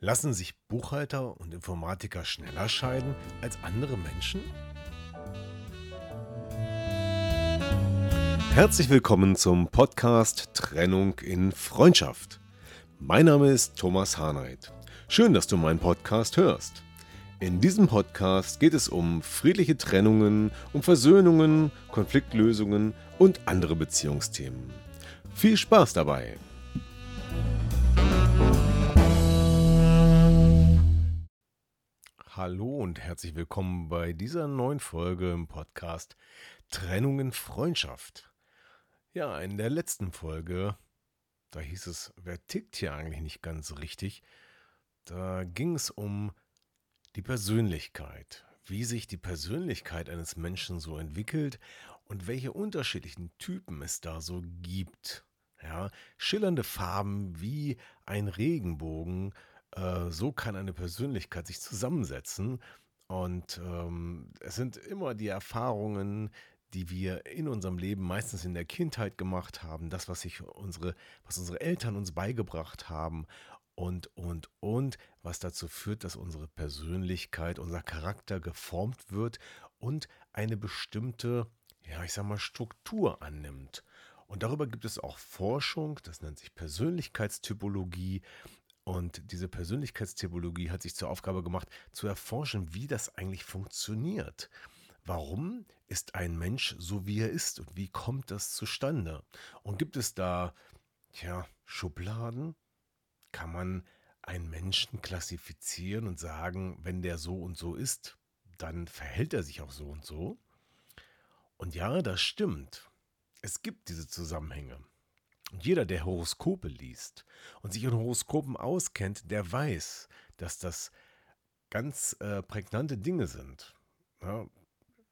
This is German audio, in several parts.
Lassen sich Buchhalter und Informatiker schneller scheiden als andere Menschen? Herzlich willkommen zum Podcast Trennung in Freundschaft. Mein Name ist Thomas Harnight. Schön, dass du meinen Podcast hörst. In diesem Podcast geht es um friedliche Trennungen, um Versöhnungen, Konfliktlösungen und andere Beziehungsthemen. Viel Spaß dabei! Hallo und herzlich willkommen bei dieser neuen Folge im Podcast Trennung in Freundschaft. Ja, in der letzten Folge, da hieß es, wer tickt hier eigentlich nicht ganz richtig? Da ging es um die Persönlichkeit, wie sich die Persönlichkeit eines Menschen so entwickelt und welche unterschiedlichen Typen es da so gibt. Ja, schillernde Farben wie ein Regenbogen äh, so kann eine Persönlichkeit sich zusammensetzen. Und ähm, es sind immer die Erfahrungen, die wir in unserem Leben meistens in der Kindheit gemacht haben, das, was sich unsere, was unsere Eltern uns beigebracht haben und, und, und, was dazu führt, dass unsere Persönlichkeit, unser Charakter geformt wird und eine bestimmte, ja, ich sag mal, Struktur annimmt. Und darüber gibt es auch Forschung, das nennt sich Persönlichkeitstypologie. Und diese Persönlichkeitstypologie hat sich zur Aufgabe gemacht, zu erforschen, wie das eigentlich funktioniert. Warum ist ein Mensch so, wie er ist und wie kommt das zustande? Und gibt es da, tja, Schubladen? Kann man einen Menschen klassifizieren und sagen, wenn der so und so ist, dann verhält er sich auch so und so? Und ja, das stimmt. Es gibt diese Zusammenhänge. Jeder, der Horoskope liest und sich in Horoskopen auskennt, der weiß, dass das ganz äh, prägnante Dinge sind. Ja,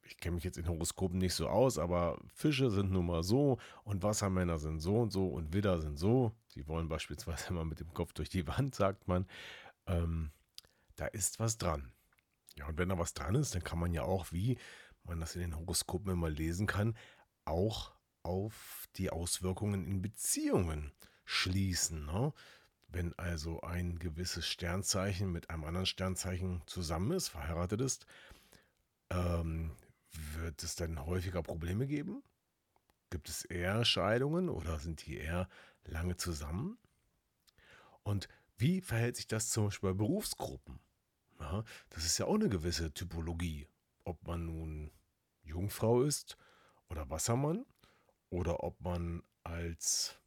ich kenne mich jetzt in Horoskopen nicht so aus, aber Fische sind nun mal so und Wassermänner sind so und so und Widder sind so. Sie wollen beispielsweise immer mit dem Kopf durch die Wand, sagt man. Ähm, da ist was dran. Ja, und wenn da was dran ist, dann kann man ja auch, wie man das in den Horoskopen immer lesen kann, auch auf die Auswirkungen in Beziehungen schließen. Ne? Wenn also ein gewisses Sternzeichen mit einem anderen Sternzeichen zusammen ist, verheiratet ist, ähm, wird es dann häufiger Probleme geben? Gibt es eher Scheidungen oder sind die eher lange zusammen? Und wie verhält sich das zum Beispiel bei Berufsgruppen? Ja, das ist ja auch eine gewisse Typologie. Ob man nun Jungfrau ist oder Wassermann oder ob man als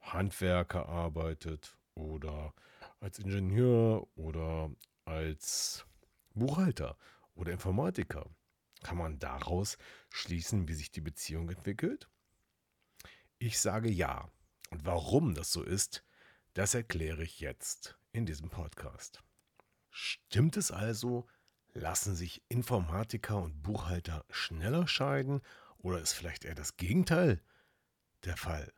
Handwerker arbeitet oder als Ingenieur oder als Buchhalter oder Informatiker. Kann man daraus schließen, wie sich die Beziehung entwickelt? Ich sage ja. Und warum das so ist, das erkläre ich jetzt in diesem Podcast. Stimmt es also, lassen sich Informatiker und Buchhalter schneller scheiden oder ist vielleicht eher das Gegenteil der Fall?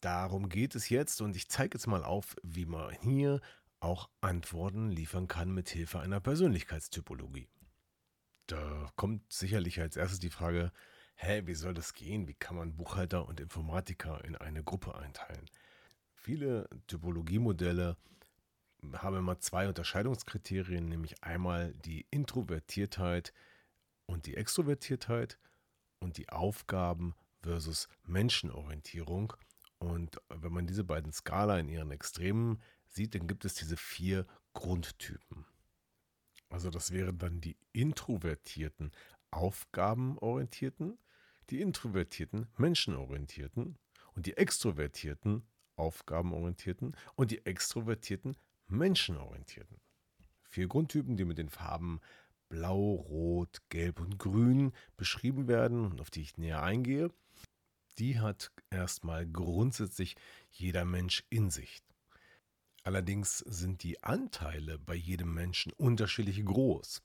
Darum geht es jetzt und ich zeige jetzt mal auf, wie man hier auch Antworten liefern kann mit Hilfe einer Persönlichkeitstypologie. Da kommt sicherlich als erstes die Frage, hä, wie soll das gehen? Wie kann man Buchhalter und Informatiker in eine Gruppe einteilen? Viele Typologiemodelle haben immer zwei Unterscheidungskriterien, nämlich einmal die Introvertiertheit und die Extrovertiertheit und die Aufgaben versus Menschenorientierung. Und wenn man diese beiden Skala in ihren Extremen sieht, dann gibt es diese vier Grundtypen. Also das wären dann die introvertierten, aufgabenorientierten, die introvertierten, menschenorientierten und die extrovertierten, aufgabenorientierten und die extrovertierten, menschenorientierten. Vier Grundtypen, die mit den Farben Blau, Rot, Gelb und Grün beschrieben werden und auf die ich näher eingehe, die hat erstmal grundsätzlich jeder Mensch in sich. Allerdings sind die Anteile bei jedem Menschen unterschiedlich groß.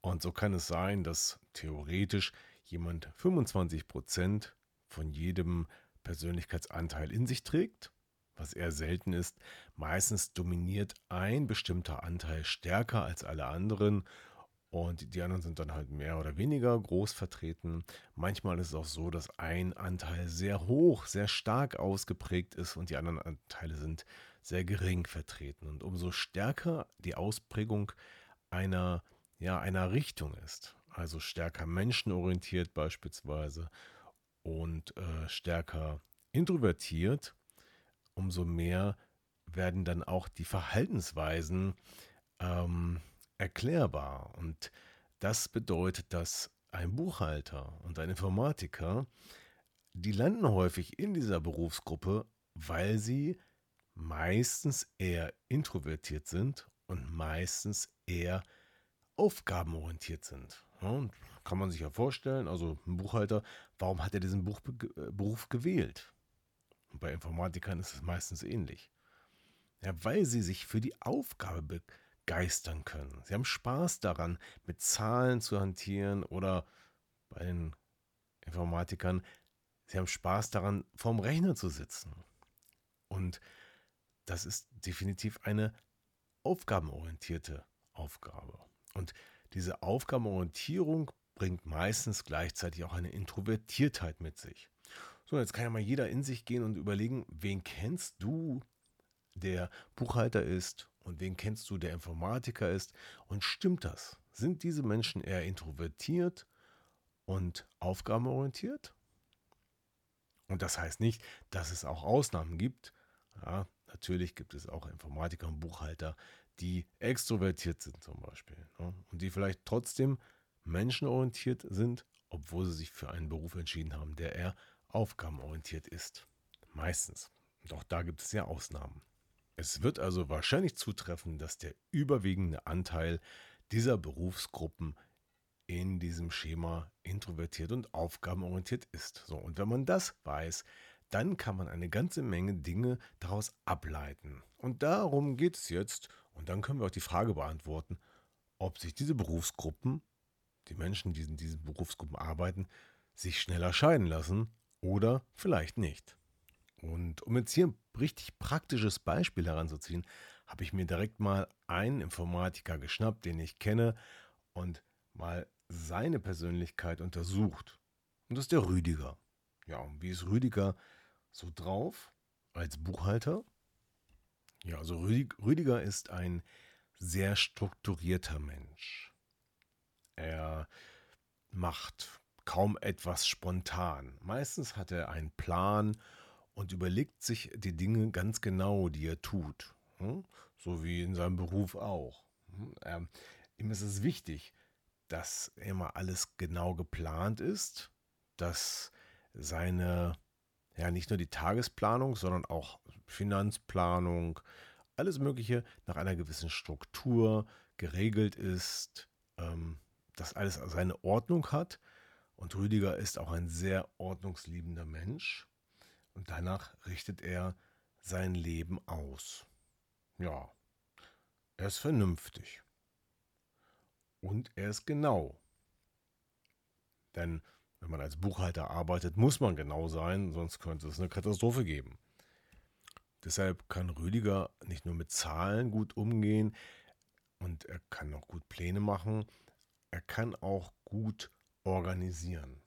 Und so kann es sein, dass theoretisch jemand 25% von jedem Persönlichkeitsanteil in sich trägt, was eher selten ist. Meistens dominiert ein bestimmter Anteil stärker als alle anderen und die anderen sind dann halt mehr oder weniger groß vertreten. Manchmal ist es auch so, dass ein Anteil sehr hoch, sehr stark ausgeprägt ist und die anderen Anteile sind sehr gering vertreten. Und umso stärker die Ausprägung einer, ja, einer Richtung ist, also stärker menschenorientiert beispielsweise und äh, stärker introvertiert, umso mehr werden dann auch die Verhaltensweisen ähm, erklärbar. Und das bedeutet, dass ein Buchhalter und ein Informatiker, die landen häufig in dieser Berufsgruppe, weil sie meistens eher introvertiert sind und meistens eher aufgabenorientiert sind. Ja, kann man sich ja vorstellen, also ein Buchhalter, warum hat er diesen Buch, Beruf gewählt? Und bei Informatikern ist es meistens ähnlich. Ja, weil sie sich für die Aufgabe begeistern können. Sie haben Spaß daran, mit Zahlen zu hantieren oder bei den Informatikern, sie haben Spaß daran, vorm Rechner zu sitzen. Und das ist definitiv eine aufgabenorientierte Aufgabe. Und diese Aufgabenorientierung bringt meistens gleichzeitig auch eine Introvertiertheit mit sich. So, jetzt kann ja mal jeder in sich gehen und überlegen, wen kennst du, der Buchhalter ist und wen kennst du, der Informatiker ist? Und stimmt das? Sind diese Menschen eher introvertiert und aufgabenorientiert? Und das heißt nicht, dass es auch Ausnahmen gibt. Ja, natürlich gibt es auch Informatiker und Buchhalter, die extrovertiert sind zum Beispiel. Ne? Und die vielleicht trotzdem menschenorientiert sind, obwohl sie sich für einen Beruf entschieden haben, der eher aufgabenorientiert ist. Meistens. Doch da gibt es ja Ausnahmen. Es wird also wahrscheinlich zutreffen, dass der überwiegende Anteil dieser Berufsgruppen in diesem Schema introvertiert und aufgabenorientiert ist. So, und wenn man das weiß, dann kann man eine ganze Menge Dinge daraus ableiten. Und darum geht es jetzt. Und dann können wir auch die Frage beantworten, ob sich diese Berufsgruppen, die Menschen, die in diesen Berufsgruppen arbeiten, sich schneller scheiden lassen oder vielleicht nicht. Und um jetzt hier ein richtig praktisches Beispiel heranzuziehen, habe ich mir direkt mal einen Informatiker geschnappt, den ich kenne, und mal seine Persönlichkeit untersucht. Und das ist der Rüdiger. Ja, und wie ist Rüdiger so drauf als Buchhalter? Ja, also Rüdiger ist ein sehr strukturierter Mensch. Er macht kaum etwas spontan. Meistens hat er einen Plan und überlegt sich die Dinge ganz genau, die er tut. Hm? So wie in seinem Beruf auch. Hm? Ähm, ihm ist es wichtig, dass immer alles genau geplant ist, dass seine, ja, nicht nur die Tagesplanung, sondern auch Finanzplanung, alles Mögliche nach einer gewissen Struktur geregelt ist, ähm, dass alles seine Ordnung hat. Und Rüdiger ist auch ein sehr ordnungsliebender Mensch. Und danach richtet er sein Leben aus. Ja, er ist vernünftig. Und er ist genau. Denn wenn man als Buchhalter arbeitet, muss man genau sein, sonst könnte es eine Katastrophe geben. Deshalb kann Rüdiger nicht nur mit Zahlen gut umgehen und er kann auch gut Pläne machen, er kann auch gut organisieren.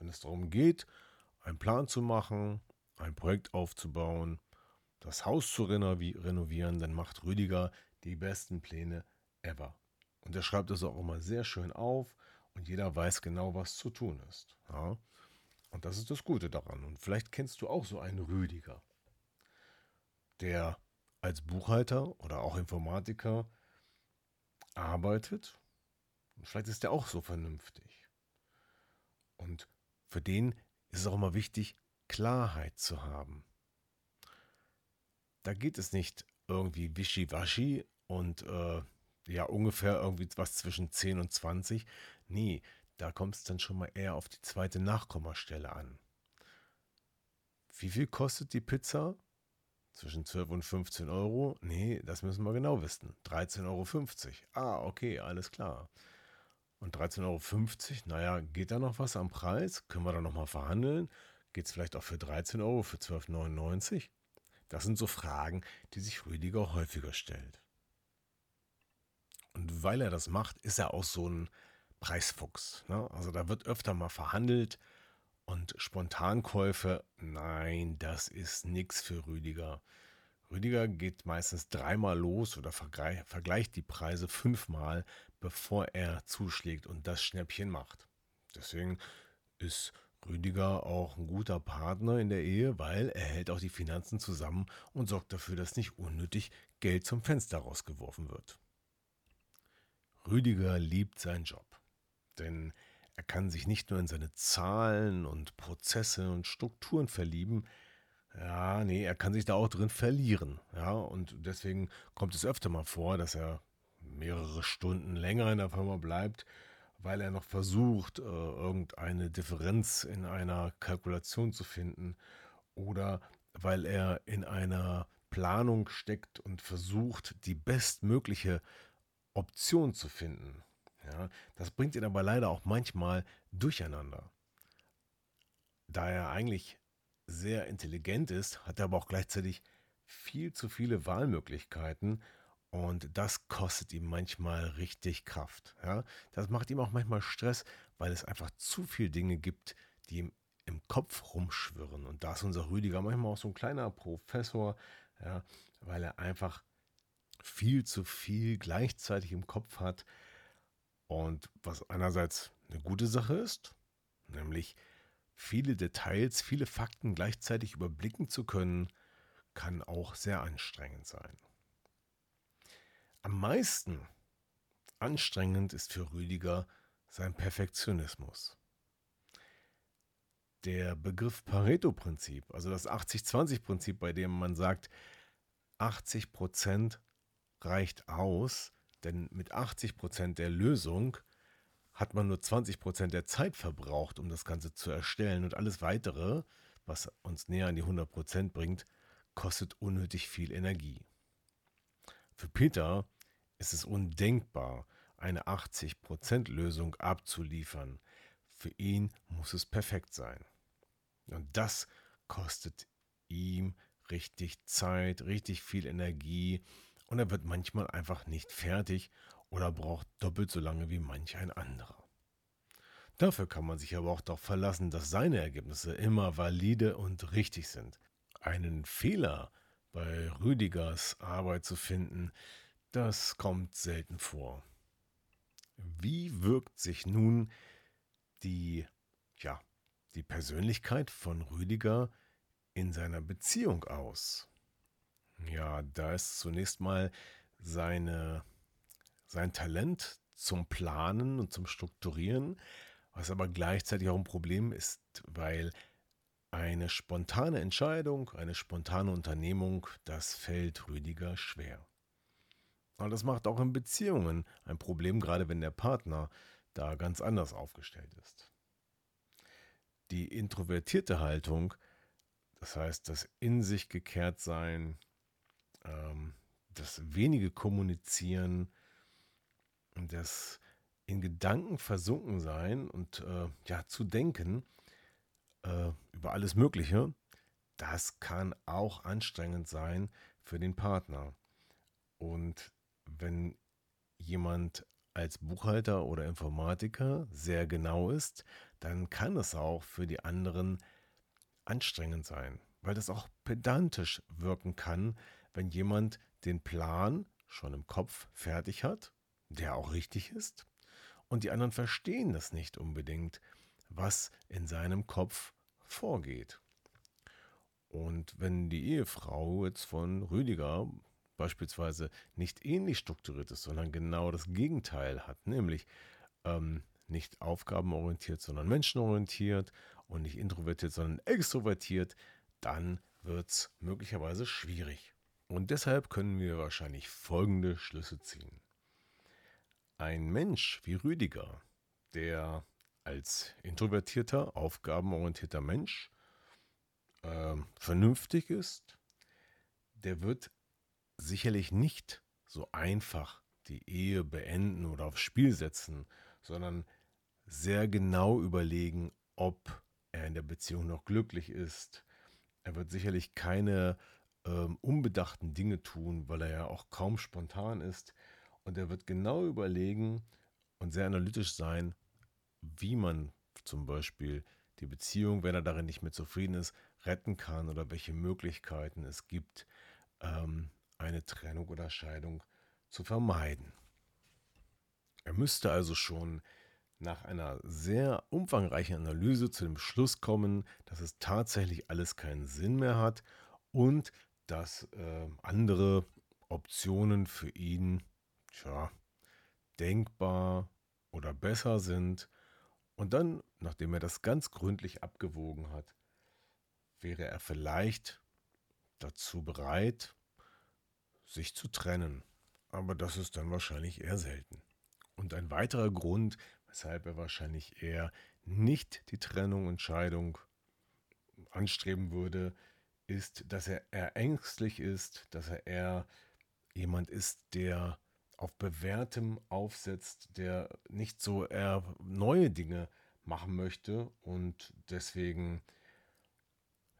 Wenn es darum geht, einen Plan zu machen, ein Projekt aufzubauen, das Haus zu renovieren, dann macht Rüdiger die besten Pläne ever. Und er schreibt das auch immer sehr schön auf und jeder weiß genau, was zu tun ist. Ja? Und das ist das Gute daran. Und vielleicht kennst du auch so einen Rüdiger, der als Buchhalter oder auch Informatiker arbeitet. Und vielleicht ist der auch so vernünftig. Und für den ist es auch immer wichtig, Klarheit zu haben. Da geht es nicht irgendwie wischiwaschi und äh, ja ungefähr irgendwie was zwischen 10 und 20. Nee, da kommt es dann schon mal eher auf die zweite Nachkommastelle an. Wie viel kostet die Pizza? zwischen 12 und 15 Euro. Nee, das müssen wir genau wissen. 13,50 Euro. Ah, okay, alles klar. Und 13,50 Euro, naja, geht da noch was am Preis? Können wir da nochmal verhandeln? Geht es vielleicht auch für 13 Euro, für 12,99 Euro? Das sind so Fragen, die sich Rüdiger häufiger stellt. Und weil er das macht, ist er auch so ein Preisfuchs. Ne? Also da wird öfter mal verhandelt und Spontankäufe, nein, das ist nichts für Rüdiger. Rüdiger geht meistens dreimal los oder vergleicht die Preise fünfmal, bevor er zuschlägt und das Schnäppchen macht. Deswegen ist Rüdiger auch ein guter Partner in der Ehe, weil er hält auch die Finanzen zusammen und sorgt dafür, dass nicht unnötig Geld zum Fenster rausgeworfen wird. Rüdiger liebt seinen Job, denn er kann sich nicht nur in seine Zahlen und Prozesse und Strukturen verlieben, ja, nee, er kann sich da auch drin verlieren. Ja, und deswegen kommt es öfter mal vor, dass er mehrere Stunden länger in der Firma bleibt, weil er noch versucht, äh, irgendeine Differenz in einer Kalkulation zu finden oder weil er in einer Planung steckt und versucht, die bestmögliche Option zu finden. Ja, das bringt ihn aber leider auch manchmal durcheinander. Da er eigentlich sehr intelligent ist, hat er aber auch gleichzeitig viel zu viele Wahlmöglichkeiten und das kostet ihm manchmal richtig Kraft. Ja? Das macht ihm auch manchmal Stress, weil es einfach zu viele Dinge gibt, die ihm im Kopf rumschwirren. Und da ist unser Rüdiger manchmal auch so ein kleiner Professor, ja, weil er einfach viel zu viel gleichzeitig im Kopf hat. Und was einerseits eine gute Sache ist, nämlich viele Details, viele Fakten gleichzeitig überblicken zu können, kann auch sehr anstrengend sein. Am meisten anstrengend ist für Rüdiger sein Perfektionismus. Der Begriff Pareto-Prinzip, also das 80-20-Prinzip, bei dem man sagt, 80% reicht aus, denn mit 80% der Lösung hat man nur 20% der Zeit verbraucht, um das Ganze zu erstellen und alles weitere, was uns näher an die 100% bringt, kostet unnötig viel Energie. Für Peter ist es undenkbar, eine 80% Lösung abzuliefern. Für ihn muss es perfekt sein. Und das kostet ihm richtig Zeit, richtig viel Energie und er wird manchmal einfach nicht fertig oder braucht doppelt so lange wie manch ein anderer. Dafür kann man sich aber auch darauf verlassen, dass seine Ergebnisse immer valide und richtig sind. Einen Fehler bei Rüdigers Arbeit zu finden, das kommt selten vor. Wie wirkt sich nun die, ja, die Persönlichkeit von Rüdiger in seiner Beziehung aus? Ja, da ist zunächst mal seine, sein Talent zum Planen und zum Strukturieren, was aber gleichzeitig auch ein Problem ist, weil eine spontane Entscheidung, eine spontane Unternehmung, das fällt Rüdiger schwer. Und das macht auch in Beziehungen ein Problem, gerade wenn der Partner da ganz anders aufgestellt ist. Die introvertierte Haltung, das heißt das in sich gekehrt sein, ähm, das wenige Kommunizieren das in Gedanken versunken sein und äh, ja zu denken äh, über alles Mögliche, das kann auch anstrengend sein für den Partner. Und wenn jemand als Buchhalter oder Informatiker sehr genau ist, dann kann es auch für die anderen anstrengend sein, weil das auch pedantisch wirken kann, wenn jemand den Plan schon im Kopf fertig hat, der auch richtig ist, und die anderen verstehen das nicht unbedingt, was in seinem Kopf vorgeht. Und wenn die Ehefrau jetzt von Rüdiger beispielsweise nicht ähnlich strukturiert ist, sondern genau das Gegenteil hat, nämlich ähm, nicht aufgabenorientiert, sondern menschenorientiert und nicht introvertiert, sondern extrovertiert, dann wird es möglicherweise schwierig. Und deshalb können wir wahrscheinlich folgende Schlüsse ziehen. Ein Mensch wie Rüdiger, der als introvertierter, aufgabenorientierter Mensch äh, vernünftig ist, der wird sicherlich nicht so einfach die Ehe beenden oder aufs Spiel setzen, sondern sehr genau überlegen, ob er in der Beziehung noch glücklich ist. Er wird sicherlich keine ähm, unbedachten Dinge tun, weil er ja auch kaum spontan ist. Und er wird genau überlegen und sehr analytisch sein, wie man zum Beispiel die Beziehung, wenn er darin nicht mehr zufrieden ist, retten kann oder welche Möglichkeiten es gibt, ähm, eine Trennung oder Scheidung zu vermeiden. Er müsste also schon nach einer sehr umfangreichen Analyse zu dem Schluss kommen, dass es tatsächlich alles keinen Sinn mehr hat und dass äh, andere Optionen für ihn tja, denkbar oder besser sind. Und dann, nachdem er das ganz gründlich abgewogen hat, wäre er vielleicht dazu bereit, sich zu trennen. Aber das ist dann wahrscheinlich eher selten. Und ein weiterer Grund, weshalb er wahrscheinlich eher nicht die Trennung und Scheidung anstreben würde, ist, dass er eher ängstlich ist, dass er eher jemand ist, der auf bewährtem aufsetzt, der nicht so eher neue Dinge machen möchte und deswegen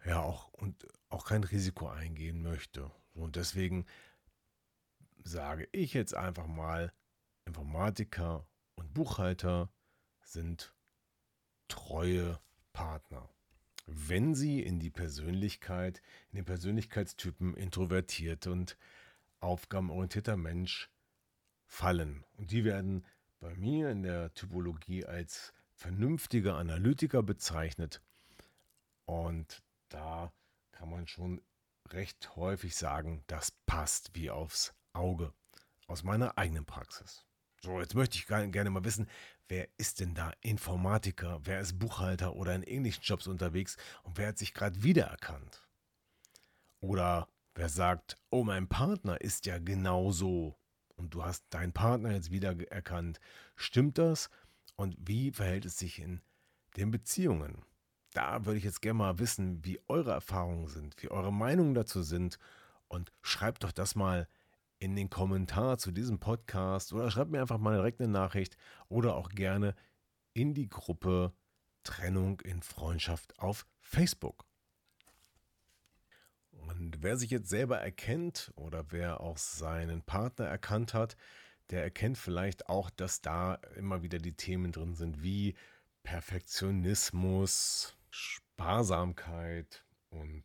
ja auch und auch kein Risiko eingehen möchte. Und deswegen sage ich jetzt einfach mal, Informatiker und Buchhalter sind treue Partner. Wenn sie in die Persönlichkeit, in den Persönlichkeitstypen introvertiert und aufgabenorientierter Mensch fallen. Und die werden bei mir in der Typologie als vernünftige Analytiker bezeichnet. Und da kann man schon recht häufig sagen, das passt wie aufs Auge aus meiner eigenen Praxis. So, jetzt möchte ich gerne mal wissen, wer ist denn da Informatiker, wer ist Buchhalter oder in ähnlichen Jobs unterwegs und wer hat sich gerade wiedererkannt? Oder wer sagt, oh, mein Partner ist ja genauso und du hast deinen Partner jetzt wiedererkannt. Stimmt das? Und wie verhält es sich in den Beziehungen? Da würde ich jetzt gerne mal wissen, wie eure Erfahrungen sind, wie eure Meinungen dazu sind und schreibt doch das mal in den Kommentar zu diesem Podcast oder schreibt mir einfach mal direkt eine Nachricht oder auch gerne in die Gruppe Trennung in Freundschaft auf Facebook. Und wer sich jetzt selber erkennt oder wer auch seinen Partner erkannt hat, der erkennt vielleicht auch, dass da immer wieder die Themen drin sind wie Perfektionismus, Sparsamkeit und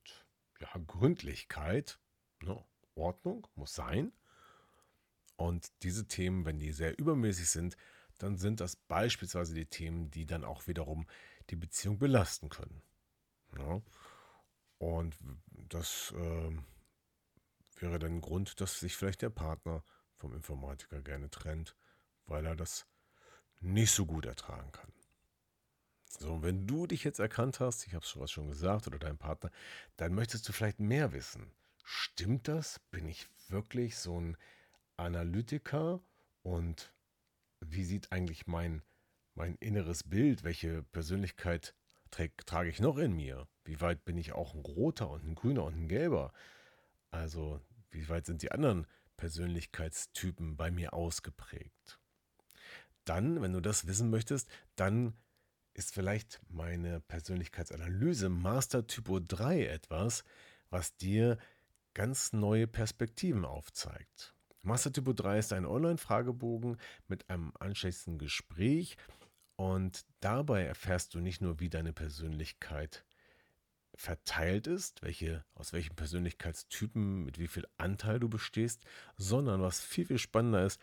ja, Gründlichkeit. Ne? Ordnung muss sein. Und diese Themen, wenn die sehr übermäßig sind, dann sind das beispielsweise die Themen, die dann auch wiederum die Beziehung belasten können. Ja. Und das äh, wäre dann ein Grund, dass sich vielleicht der Partner vom Informatiker gerne trennt, weil er das nicht so gut ertragen kann. So, wenn du dich jetzt erkannt hast, ich habe es schon gesagt, oder dein Partner, dann möchtest du vielleicht mehr wissen. Stimmt das? Bin ich wirklich so ein Analytiker und wie sieht eigentlich mein, mein inneres Bild, welche Persönlichkeit trage ich noch in mir? Wie weit bin ich auch ein roter und ein grüner und ein gelber? Also, wie weit sind die anderen Persönlichkeitstypen bei mir ausgeprägt? Dann, wenn du das wissen möchtest, dann ist vielleicht meine Persönlichkeitsanalyse Master Typo 3 etwas, was dir ganz neue Perspektiven aufzeigt. Master Typo 3 ist ein Online-Fragebogen mit einem anschließenden Gespräch und dabei erfährst du nicht nur, wie deine Persönlichkeit verteilt ist, welche, aus welchen Persönlichkeitstypen, mit wie viel Anteil du bestehst, sondern was viel, viel spannender ist,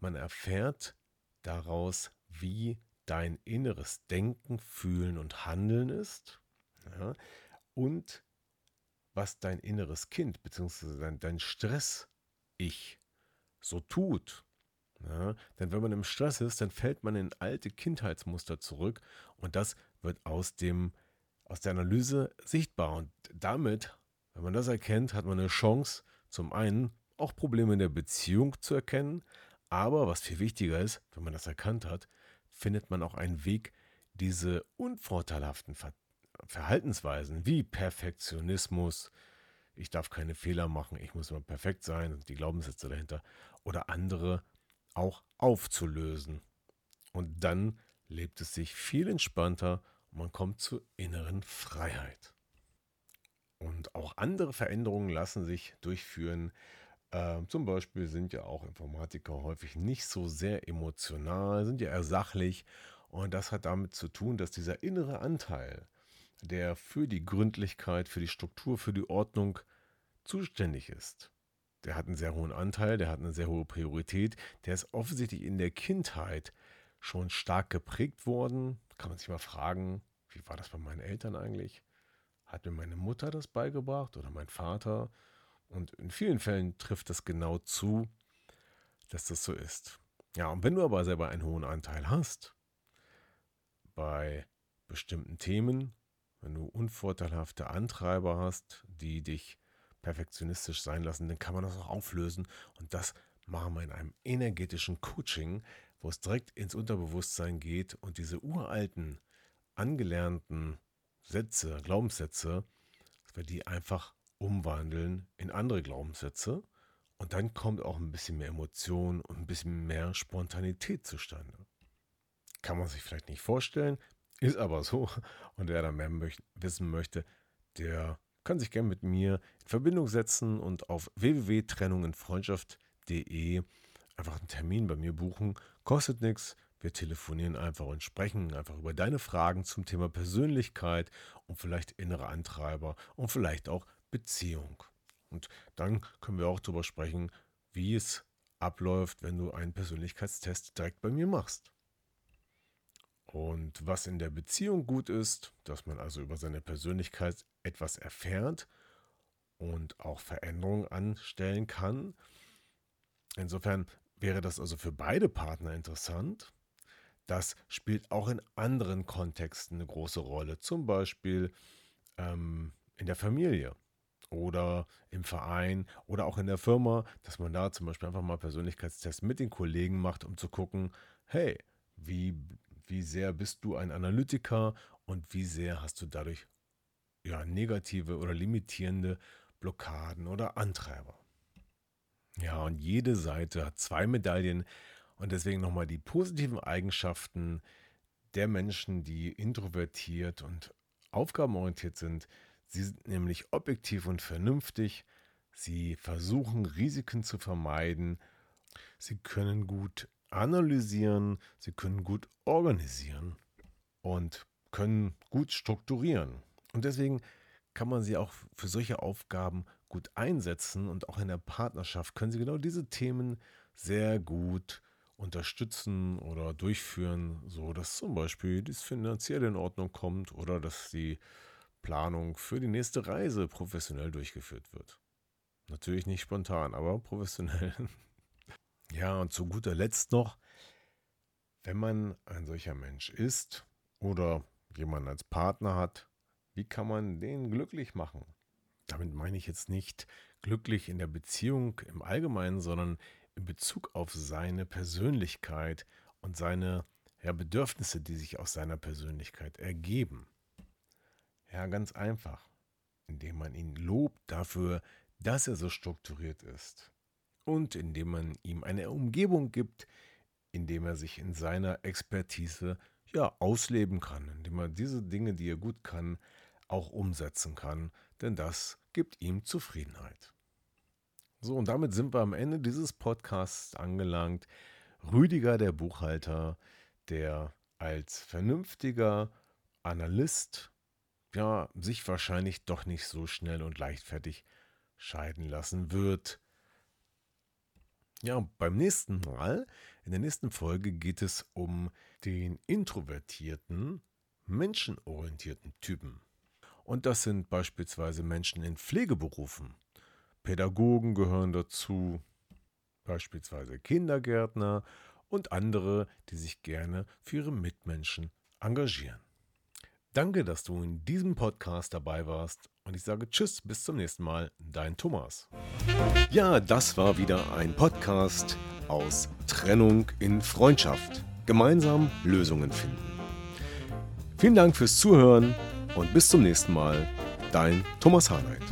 man erfährt daraus, wie dein inneres Denken, Fühlen und Handeln ist ja, und was dein inneres Kind bzw. dein, dein Stress-Ich so tut. Ja, denn wenn man im Stress ist, dann fällt man in alte Kindheitsmuster zurück und das wird aus, dem, aus der Analyse sichtbar. Und damit, wenn man das erkennt, hat man eine Chance, zum einen auch Probleme in der Beziehung zu erkennen, aber was viel wichtiger ist, wenn man das erkannt hat, findet man auch einen Weg, diese unvorteilhaften Ver Verhaltensweisen wie Perfektionismus, ich darf keine Fehler machen, ich muss immer perfekt sein und die Glaubenssätze dahinter oder andere auch aufzulösen. Und dann lebt es sich viel entspannter und man kommt zur inneren Freiheit. Und auch andere Veränderungen lassen sich durchführen. Ähm, zum Beispiel sind ja auch Informatiker häufig nicht so sehr emotional, sind ja eher sachlich. Und das hat damit zu tun, dass dieser innere Anteil, der für die Gründlichkeit, für die Struktur, für die Ordnung zuständig ist, der hat einen sehr hohen Anteil, der hat eine sehr hohe Priorität, der ist offensichtlich in der Kindheit schon stark geprägt worden. Kann man sich mal fragen, wie war das bei meinen Eltern eigentlich? Hat mir meine Mutter das beigebracht oder mein Vater? Und in vielen Fällen trifft das genau zu, dass das so ist. Ja, und wenn du aber selber einen hohen Anteil hast bei bestimmten Themen, wenn du unvorteilhafte Antreiber hast, die dich perfektionistisch sein lassen, dann kann man das auch auflösen. Und das machen wir in einem energetischen Coaching, wo es direkt ins Unterbewusstsein geht und diese uralten, angelernten Sätze, Glaubenssätze, dass wir die einfach umwandeln in andere Glaubenssätze. Und dann kommt auch ein bisschen mehr Emotion und ein bisschen mehr Spontanität zustande. Kann man sich vielleicht nicht vorstellen, ist aber so. Und wer da mehr möcht wissen möchte, der kann sich gerne mit mir in Verbindung setzen und auf www.trennungenfreundschaft.de einfach einen Termin bei mir buchen. Kostet nichts, wir telefonieren einfach und sprechen einfach über deine Fragen zum Thema Persönlichkeit und vielleicht innere Antreiber und vielleicht auch Beziehung. Und dann können wir auch darüber sprechen, wie es abläuft, wenn du einen Persönlichkeitstest direkt bei mir machst. Und was in der Beziehung gut ist, dass man also über seine Persönlichkeit etwas erfährt und auch Veränderungen anstellen kann. Insofern wäre das also für beide Partner interessant. Das spielt auch in anderen Kontexten eine große Rolle, zum Beispiel ähm, in der Familie oder im Verein oder auch in der Firma, dass man da zum Beispiel einfach mal Persönlichkeitstests mit den Kollegen macht, um zu gucken, hey, wie, wie sehr bist du ein Analytiker und wie sehr hast du dadurch ja, negative oder limitierende Blockaden oder Antreiber. Ja, und jede Seite hat zwei Medaillen. Und deswegen nochmal die positiven Eigenschaften der Menschen, die introvertiert und aufgabenorientiert sind. Sie sind nämlich objektiv und vernünftig. Sie versuchen Risiken zu vermeiden. Sie können gut analysieren. Sie können gut organisieren und können gut strukturieren. Und deswegen kann man sie auch für solche Aufgaben gut einsetzen und auch in der Partnerschaft können sie genau diese Themen sehr gut unterstützen oder durchführen, so dass zum Beispiel das finanziell in Ordnung kommt oder dass die Planung für die nächste Reise professionell durchgeführt wird. Natürlich nicht spontan, aber professionell. ja, und zu guter Letzt noch, wenn man ein solcher Mensch ist oder jemanden als Partner hat, wie kann man den glücklich machen? Damit meine ich jetzt nicht glücklich in der Beziehung im Allgemeinen, sondern in Bezug auf seine Persönlichkeit und seine ja, Bedürfnisse, die sich aus seiner Persönlichkeit ergeben. Ja, ganz einfach, indem man ihn lobt dafür, dass er so strukturiert ist und indem man ihm eine Umgebung gibt, in dem er sich in seiner Expertise ja ausleben kann, indem er diese Dinge, die er gut kann, auch umsetzen kann, denn das gibt ihm Zufriedenheit. So, und damit sind wir am Ende dieses Podcasts angelangt. Rüdiger, der Buchhalter, der als vernünftiger Analyst ja sich wahrscheinlich doch nicht so schnell und leichtfertig scheiden lassen wird. Ja, beim nächsten Mal, in der nächsten Folge geht es um den introvertierten, menschenorientierten Typen. Und das sind beispielsweise Menschen in Pflegeberufen. Pädagogen gehören dazu, beispielsweise Kindergärtner und andere, die sich gerne für ihre Mitmenschen engagieren. Danke, dass du in diesem Podcast dabei warst und ich sage Tschüss, bis zum nächsten Mal, dein Thomas. Ja, das war wieder ein Podcast aus Trennung in Freundschaft. Gemeinsam Lösungen finden. Vielen Dank fürs Zuhören und bis zum nächsten Mal, dein Thomas Harnight.